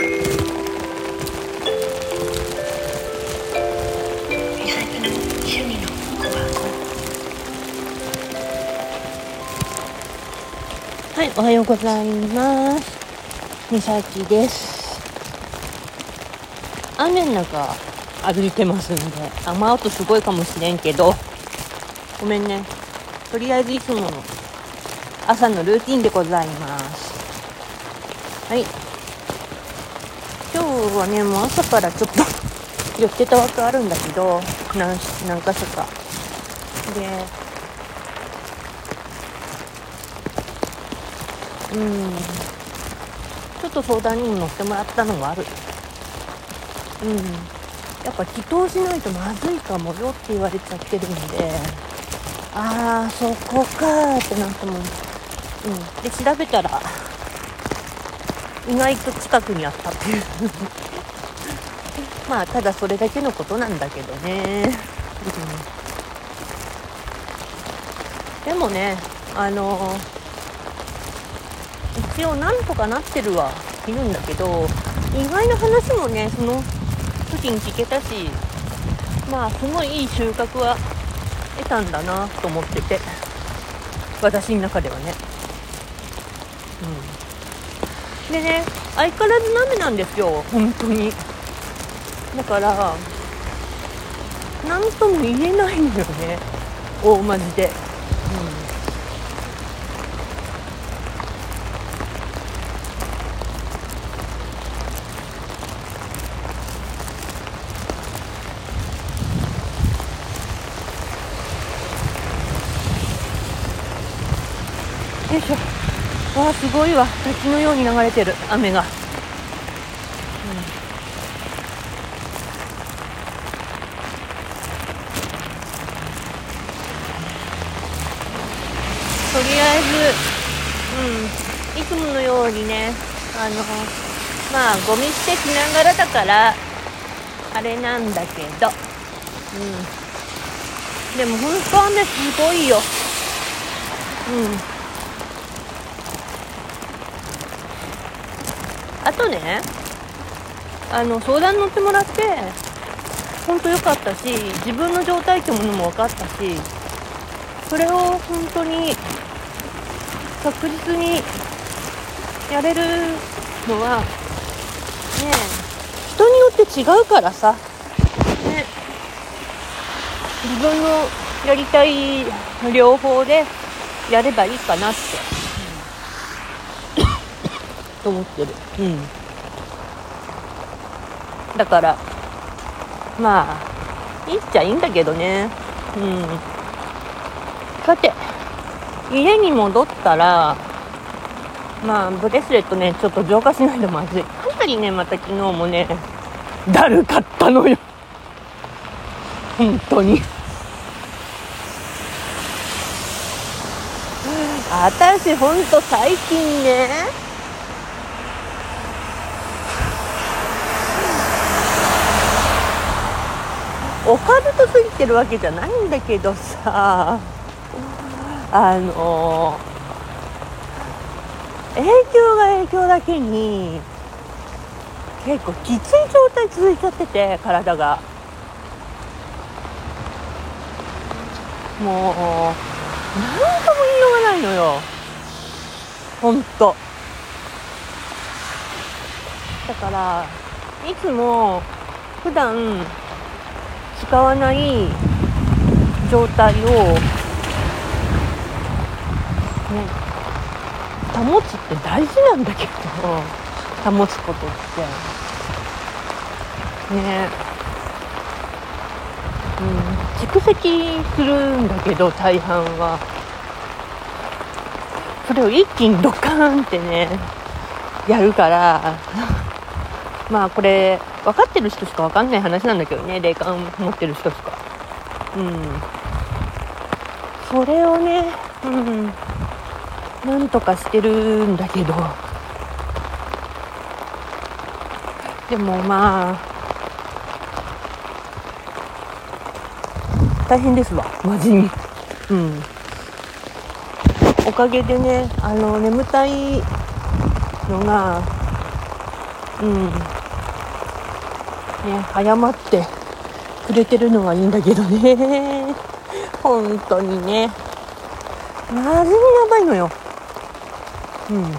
はい、おはようございます。みさきです。雨の中歩いてますんで、雨音すごいかもしれんけど、ごめんね。とりあえずいつもの朝のルーティンでございます。はい。はね、もう朝からちょっと寄ってた枠あるんだけど、何何箇所か。で、うん。ちょっと相談にも乗ってもらったのもある。うん。やっぱ祈祷しないとまずいかもよって言われちゃってるんでああそこかってなったもうん。で調べたら意外と近くにあったっていう。まあただそれだけのことなんだけどね、うん、でもねあの一応なんとかなってるはいるんだけど意外な話もねその時に聞けたしまあすごいいい収穫は得たんだなと思ってて。私の中ではね。うん。でね相変わらず雨なんですよ本当に。だから何とも言えないのよね。大マジで。うん。よいしょ。わあすごいわ。滝のように流れてる。雨が、うん。とりあえず、うん、いつものようにねあのまあゴミ捨てしながらだからあれなんだけど、うん、でも本当雨すごいよ。うん。とね。あの相談乗ってもらって本当良かったし自分の状態ってものも分かったしそれを本当に確実にやれるのはね人によって違うからさ、ね、自分のやりたい両方でやればいいかなって。と思ってる。うん。だからまあいいっちゃいいんだけどね。うん。さて家に戻ったらまあブレスレットねちょっと浄化しないとまずい。かなりねまた昨日もねだるかったのよ。本当に。私ほんと最近ね。オカルトすぎてるわけじゃないんだけどさ。あの影響が影響だけに結構きつい状態続いちゃってて体が。もう何とも言いようがないのよ。ほんと。だからいつも普段使わない状態をね保つって大事なんだけど。保つことって。ね。うん。蓄積するんだけど大半は。それを一気にドカーンってねやるから。まあこれ分かってる人しか分かんない話なんだけどね霊感持ってる人しか。うん。それをねうん。なんとかしてるんだけど。でもまあ大変ですわマジに。うん。おかげでねあの眠たいのがうん。ね早まってくれてるのはいいんだけどね。本当にね。マジにやばいのよ。うん。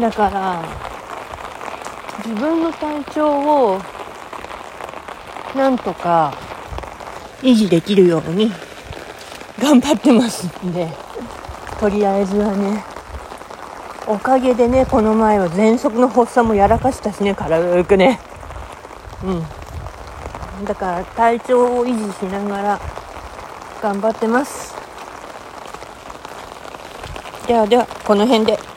だから自分の体調をなんとか維持できるように頑張ってますんで。とりあえずはねおかげでねこの前は喘息の発作もやらかしたしね軽くね。うん。だから体調を維持しながら頑張ってます。ではではこの辺で。